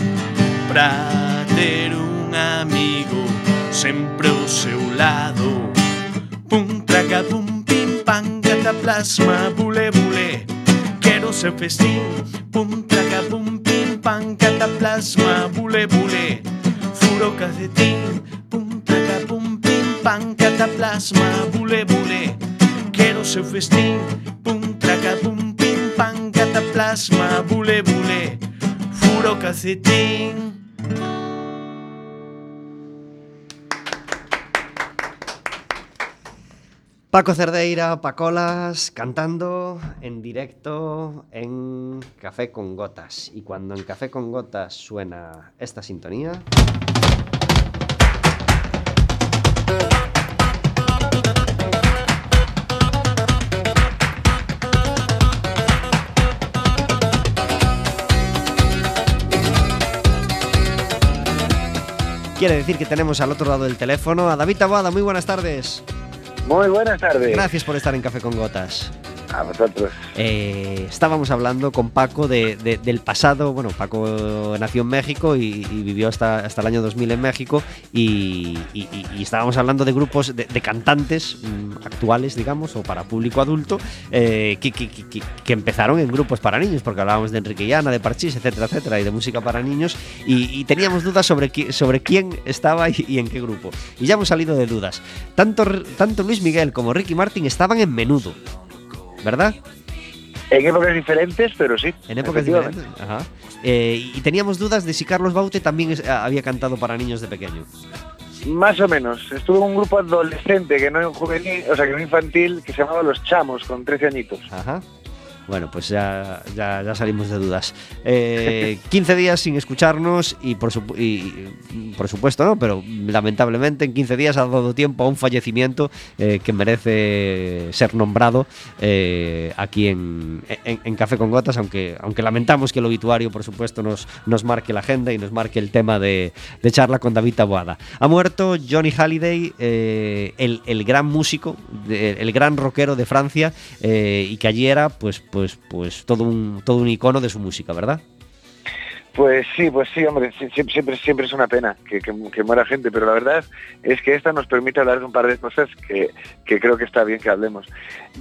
Pra ter un amigo sempre ao seu lado. Pum, traca, pum, pim, pam, cataplasma, bule, bule. Quero ser festín. Pum, traca, pum, pim, pam, cataplasma, bule, bule. Furo calcetín. Cataplasma, bule, bule. Quero o seu festín, pum, traca, pum, pim, pan, cataplasma, bule, bule. Furo o calcetín. Paco Cerdeira, Pacolas, cantando en directo en Café con Gotas. Y cuando en Café con Gotas suena esta sintonía... Quiere decir que tenemos al otro lado del teléfono a David Taboada. Muy buenas tardes. Muy buenas tardes. Gracias por estar en Café con Gotas. A vosotros. Eh, estábamos hablando con Paco de- de- del pasado. Bueno, Paco nació en México y, vivió hasta, hasta el año 2000 en México. Y, estábamos hablando de grupos de, cantantes mm, actuales, digamos, o para público adulto, eh, que, empezaron en grupos para niños, porque hablábamos de Enrique Llana, de Parchís, etcétera, etcétera, y de música para niños. Y, teníamos dudas sobre, sobre quién estaba y, en qué grupo. Y ya hemos salido de dudas. Tanto, tanto Luis Miguel como Ricky Martin estaban en menudo. ¿Verdad? En épocas diferentes, pero sí. En épocas diferentes. Ajá. Eh, y teníamos dudas de si Carlos Baute también es- había cantado para niños de pequeño. Más o menos. Estuve en un grupo adolescente, que no en juvenil, o sea, que no infantil, que se llamaba Los Chamos, con 13 añitos. Ajá. Bueno, pues ya, ya, ya salimos de dudas. Eh, 15 días sin escucharnos y por, supu- y, y por supuesto, ¿no? Pero lamentablemente en 15 días ha dado tiempo a un fallecimiento eh, que merece ser nombrado eh, aquí en, en- en Café con Gotas, aunque, aunque lamentamos que el obituario, por supuesto, nos, nos marque la agenda y nos marque el tema de, de charla con David Taboada. Ha muerto Johnny Halliday, eh, el, el gran músico, de- el gran rockero de Francia, y que allí era pues, pues, pues todo, un, todo un icono de su música, ¿verdad? Pues sí, pues sí, hombre, siempre, siempre, siempre es una pena que muera gente, pero la verdad es que esta nos permite hablar de un par de cosas que, que creo que está bien que hablemos.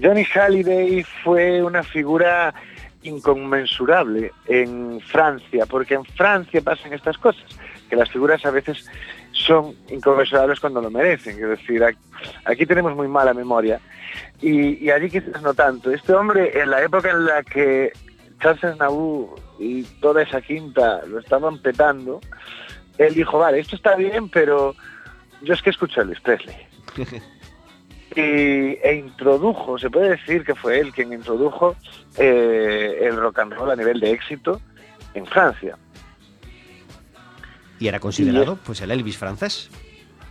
Johnny Halliday fue una figura inconmensurable en Francia, porque en Francia pasan estas cosas, que las figuras a veces son inconmensurables cuando lo merecen, es decir, aquí, tenemos muy mala memoria y, y allí quizás no tanto. Este hombre, en la época en la que Charles Aznavour y toda esa quinta lo estaban petando, él dijo, vale, esto está bien, pero yo es que escucho a Elvis Presley. y, e introdujo, se puede decir que fue él quien introdujo eh, el rock and roll a nivel de éxito en Francia. Y era considerado pues el Elvis francés.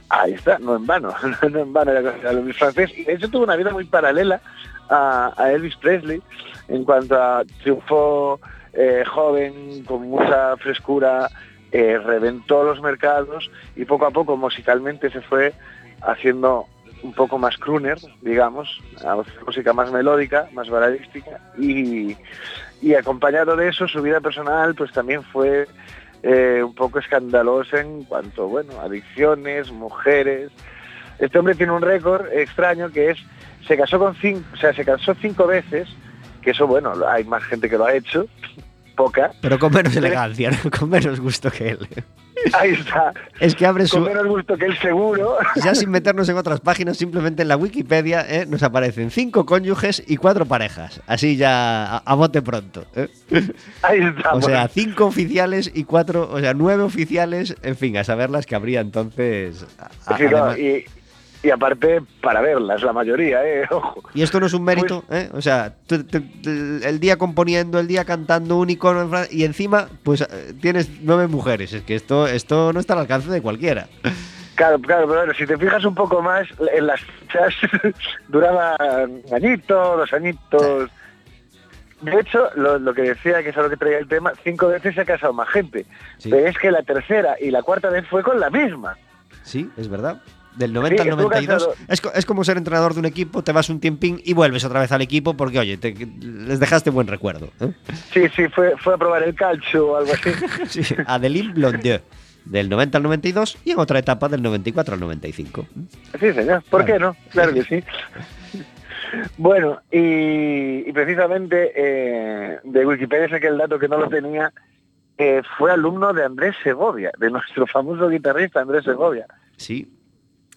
Ahí está, no en vano, no en vano era considerado Elvis francés. Y de hecho tuvo una vida muy paralela a, a Elvis Presley en cuanto a triunfó eh, joven, con mucha frescura, eh, reventó los mercados y poco a poco musicalmente se fue haciendo un poco más crooner, digamos, a música más melódica, más baladística y, y acompañado de eso su vida personal pues también fue eh, un poco escandalosa en cuanto, bueno, adicciones, mujeres. Este hombre tiene un récord extraño que es, se casó con cinco, o sea, se casó cinco veces, que eso, bueno, hay más gente que lo ha hecho, poca. Pero con menos elegancia, ¿no? con menos gusto que él. Ahí está. Es que abre Con su... menos gusto que él seguro. Ya sin meternos en otras páginas, simplemente en la Wikipedia ¿eh? nos aparecen cinco cónyuges y cuatro parejas. Así ya a, a bote pronto. ¿eh? Ahí está. O sea, cinco oficiales y cuatro, o sea, nueve oficiales, en fin, a saber las que habría entonces. a- Sí, no, y, y aparte para verlas, la mayoría, ¿eh? Ojo. Y esto no es un mérito, ¿eh? O sea, el día componiendo, el día cantando un icono en Fran- y encima, pues eh, tienes nueve mujeres. Es que esto, esto no está al alcance de cualquiera. Claro, claro, pero bueno, si te fijas un poco más, en las fechas duraban un añito, dos añitos. De hecho, lo, lo que decía, que es a lo que traía el tema, cinco veces se ha casado más gente. Sí. Pero es que la tercera y la cuarta vez fue con la misma. Sí, es verdad. Del 90 Sí, al estuvo 92. casado. Es, es como ser entrenador de un equipo, te vas un tiempín y vuelves otra vez al equipo porque, oye, te- les dejaste buen recuerdo. ¿eh? Sí, sí, fue, fue a probar el calcio o algo así. Sí, Adeline Blondieu. Del 90 al 92 y en otra etapa del 94 al 95. Sí, señor. ¿Por Claro. qué no? Claro que sí. Bueno, y, y precisamente eh, de Wikipedia saqué el dato que no lo tenía, eh, fue alumno de Andrés Segovia, de nuestro famoso guitarrista Andrés Segovia. Sí.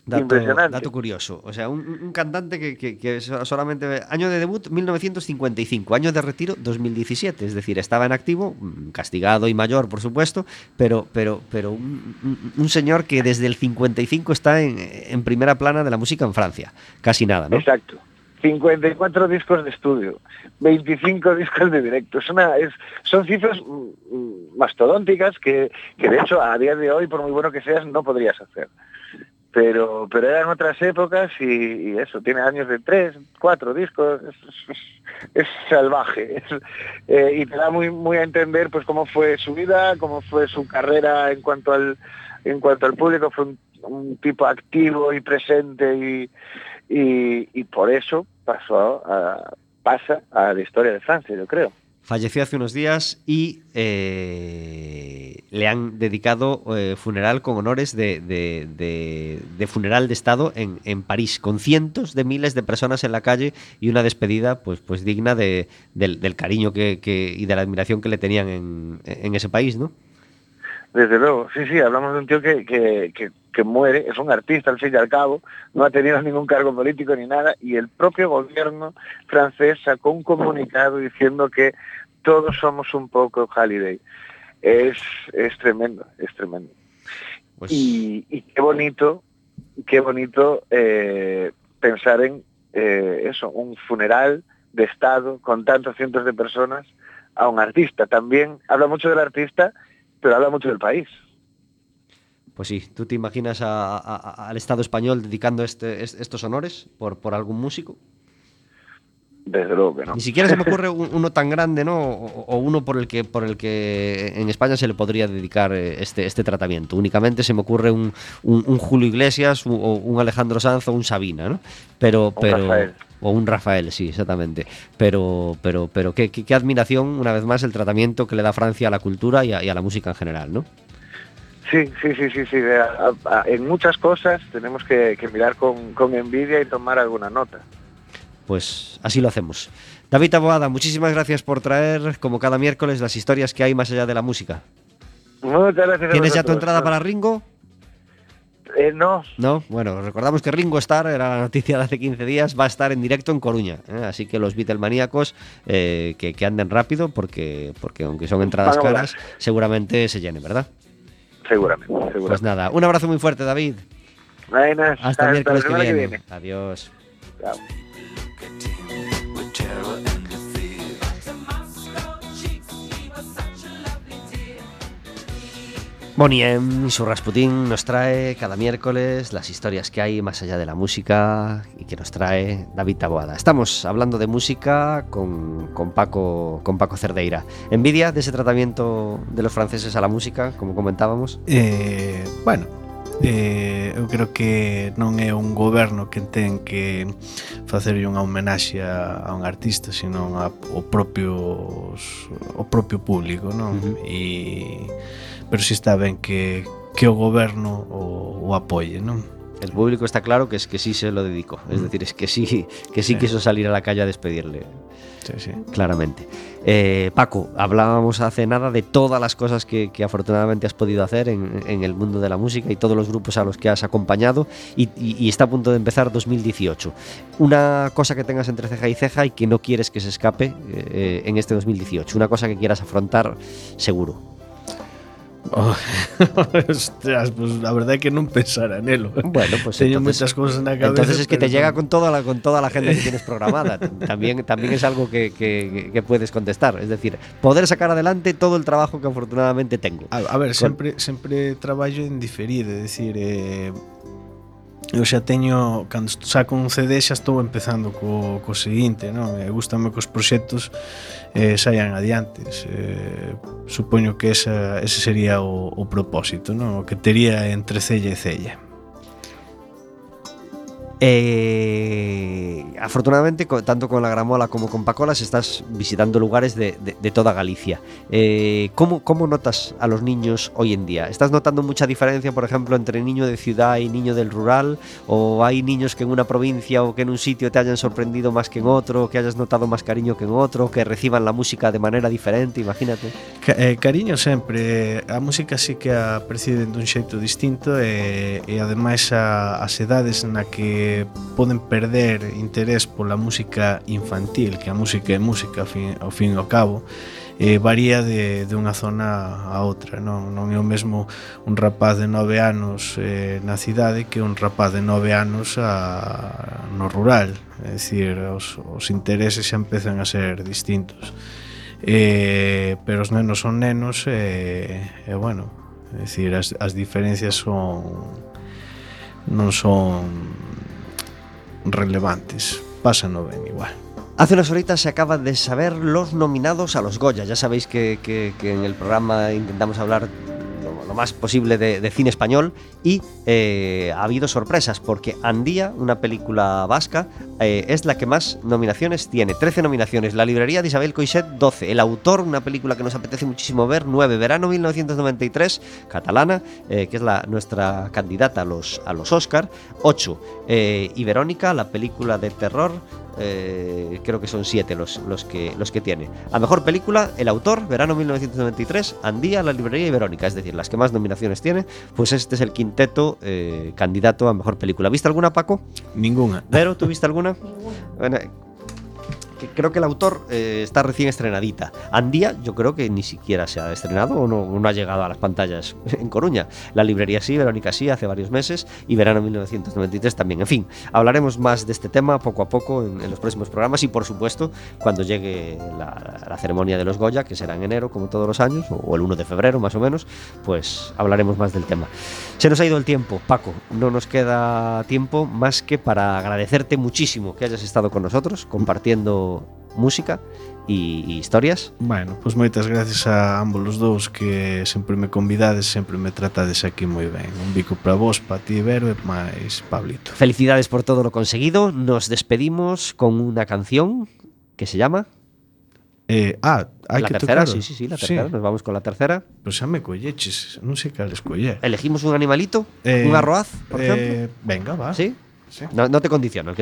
Dato, Impresionante. dato curioso. O sea, un, un cantante que, que- que so- solamente. Año de debut 1955, año de retiro 2017. Es decir, estaba en activo, mm, castigado y mayor, por supuesto, pero, pero, pero un, señor que desde el 55 está en, en primera plana de la música en Francia. Casi nada, ¿no? Exacto. 54 discos de estudio, 25 discos de directo. Es una, es, son cifras mm, mm, mastodónticas que, que de hecho a día de hoy, por muy bueno que seas, no podrías hacer. Pero, pero eran otras épocas y, eso, tiene años de tres, cuatro discos, es, salvaje. eh, y te da muy, muy a entender pues cómo fue su vida, cómo fue su carrera en cuanto al, en cuanto al público, fue un, un tipo activo y presente y, y, y por eso pasó a, pasa a la historia de Francia, yo creo. Falleció hace unos días y eh, le han dedicado eh, funeral con honores de, de- de- funeral de Estado en, en París, con cientos de miles de personas en la calle y una despedida pues, pues digna de- del, del cariño que- y de la admiración que le tenían en, en ese país, ¿no? Desde luego, sí, sí, hablamos de un tío que, que, que, que muere, es un artista al fin y al cabo, no ha tenido ningún cargo político ni nada, y el propio gobierno francés sacó un comunicado diciendo que todos somos un poco Halliday. Es, es tremendo, es tremendo. Pues, Y, y qué bonito, qué bonito eh, pensar en eh, eso, un funeral de Estado con tantos cientos de personas a un artista. También habla mucho del artista, pero habla mucho del país. pues sí, ¿tú te imaginas a- al Estado español dedicando este, est- estos honores por, por algún músico? Desde luego que no. Ni siquiera se me ocurre un- uno tan grande, ¿no? O, o uno por el que por el que en España se le podría dedicar eh, este, este tratamiento. Únicamente se me ocurre un, un- un Julio Iglesias o un Alejandro Sanz o un Sabina, ¿no? Pero, pero Rafael. O un Rafael, sí, exactamente. Pero, pero, pero qué, qué- qué admiración, una vez más, el tratamiento que le da Francia a la cultura y a, y a la música en general, ¿no? Sí, sí, sí, sí, sí. en muchas cosas tenemos que, que mirar con, con envidia y tomar alguna nota. Pues así lo hacemos. David Aboada, muchísimas gracias por traer, como cada miércoles, las historias que hay más allá de la música. Muchas gracias. a ¿Tienes ya tu entrada para Ringo? Eh, no, No, bueno, recordamos que Ringo Starr, era la noticia de hace 15 días, va a estar en directo en Coruña. ¿eh? Así que los Beatlemaníacos eh, que, que anden rápido, porque, porque aunque son entradas caras, seguramente se llenen, ¿verdad? seguramente, Pues seguramente. nada, un abrazo muy fuerte, David. Bueno, Hasta, la miércoles que viene. Adiós. Chao. Boniem, eh? su Rasputín nos trae cada miércoles las historias que hay más allá de la música y que nos trae David Taboada. Estamos hablando de música con, con, Paco, con Paco Cerdeira. ¿Envidia de ese tratamiento de los franceses a la música, como comentábamos? Eh, bueno, eh, eu creo que non é un goberno que ten que facerlle unha homenaxe a, a un artista, sino a, o propio o propio público, non? Uh -huh. E pero si está ben que que o goberno o, o apoie, non? El público está claro que es que sí se lo dedicó. Es decir, es que sí, que sí Sí. quiso salir a la calle a despedirle. Sí, sí. claramente. Eh, Paco, hablábamos hace nada de todas las cosas que, que afortunadamente has podido hacer en, en el mundo de la música y todos los grupos a los que has acompañado y, y- y está a punto de empezar 2018. Una cosa que tengas entre ceja y ceja y que no quieres que se escape eh, en este 2018. Una cosa que quieras afrontar seguro. Oh, ostras, pues a verdade é que non pensara nelo. Bueno, pues Teño entonces- moitas cousas na cabeza. Entonces es que te llega con toda la con toda la agenda que tienes programada. También, también es algo que, que- que puedes contestar. Es decir, poder sacar adelante todo el trabajo que afortunadamente tengo. A, a ver, Con- sempre sempre traballo en diferido, é dicir, eh, eu xa teño cando saco un CD xa estou empezando co, co seguinte non? e gustame que os proxectos eh, saian adiante eh, supoño que esa, ese sería o, o propósito non? o que tería entre cella e cella Eh, afortunadamente, tanto con la Gramola como con Pacolas, estás visitando lugares de, de, de toda Galicia. Eh, ¿cómo, ¿cómo, notas a los niños hoy en día? ¿Estás notando mucha diferencia, por ejemplo, entre niño de ciudad y niño del rural? ¿O hay niños que en una provincia o que en un sitio te hayan sorprendido más que en otro, que hayas notado más cariño que en otro, que reciban la música de manera diferente? Imagínate. Eh, cariño sempre. Eh, a música sí que a perciben dun xeito distinto e, e ademais a, as edades na que poden perder interés pola música infantil, que a música é música ao fin, ao fin e ao cabo, eh, varía de, de unha zona a outra non, non é o mesmo un rapaz de nove anos eh, na cidade que un rapaz de nove anos a, no rural. É dicir, os, os intereses xa empezan a ser distintos. Eh, pero os nenos son nenos e, eh, eh, bueno é dicir, as, as diferencias son non son relevantes, pásano ben igual. Hace unas horitas se acaba de saber los nominados a los Goya. Ya sabéis que, en el programa intentamos hablar más posible de, cine español y eh, ha habido sorpresas porque Andía, una película vasca, eh, es la que más nominaciones tiene. 13 nominaciones. La librería de Isabel Coixet, 12. El autor, una película que nos apetece muchísimo ver, 9. Verano 1993, catalana, eh, que es la, nuestra candidata a los, a los Oscar, 8. Eh, y Verónica, la película de terror, creo que son siete los, los, que, los que tiene. A mejor película, el autor, verano 1993, Andía, La Librería y Verónica, es decir, las que más nominaciones tiene, pues este es el quinteto eh, candidato a mejor película. ¿Viste alguna, Paco? Ninguna. Vero, ¿tú viste alguna? Bueno, creo que el autor eh, está recién estrenadita. Andía, yo creo que ni siquiera se ha estrenado o no, no ha llegado a las pantallas en Coruña. La librería sí, Verónica sí, hace varios meses, y verano 1993 también. En fin, hablaremos más de este tema poco a poco en, los próximos programas y, por supuesto, cuando llegue la, la ceremonia de los Goya, que será en enero, como todos los años, o, o el 1 de febrero más o menos, pues hablaremos más del tema. Se nos ha ido el tiempo, Paco. No nos queda tiempo más que para agradecerte muchísimo que hayas estado con nosotros compartiendo música y historias. Bueno, pois moitas gracias a ambos os dous que sempre me convidades, sempre me tratades aquí moi ben. Un bico para vos, para ti, Vero, e máis Pablito. Felicidades por todo lo conseguido. Nos despedimos con una canción que se llama Eh, ah, La que tercera. Sí, sí, sí, la tercera. Nos vamos con la tercera. Pois xa me colleches, non sei cal escoller. Elegimos un animalito, Eh, un arroaz, por eh, ejemplo. Venga, va. ¿Sí? Sí. No, no te condiciono.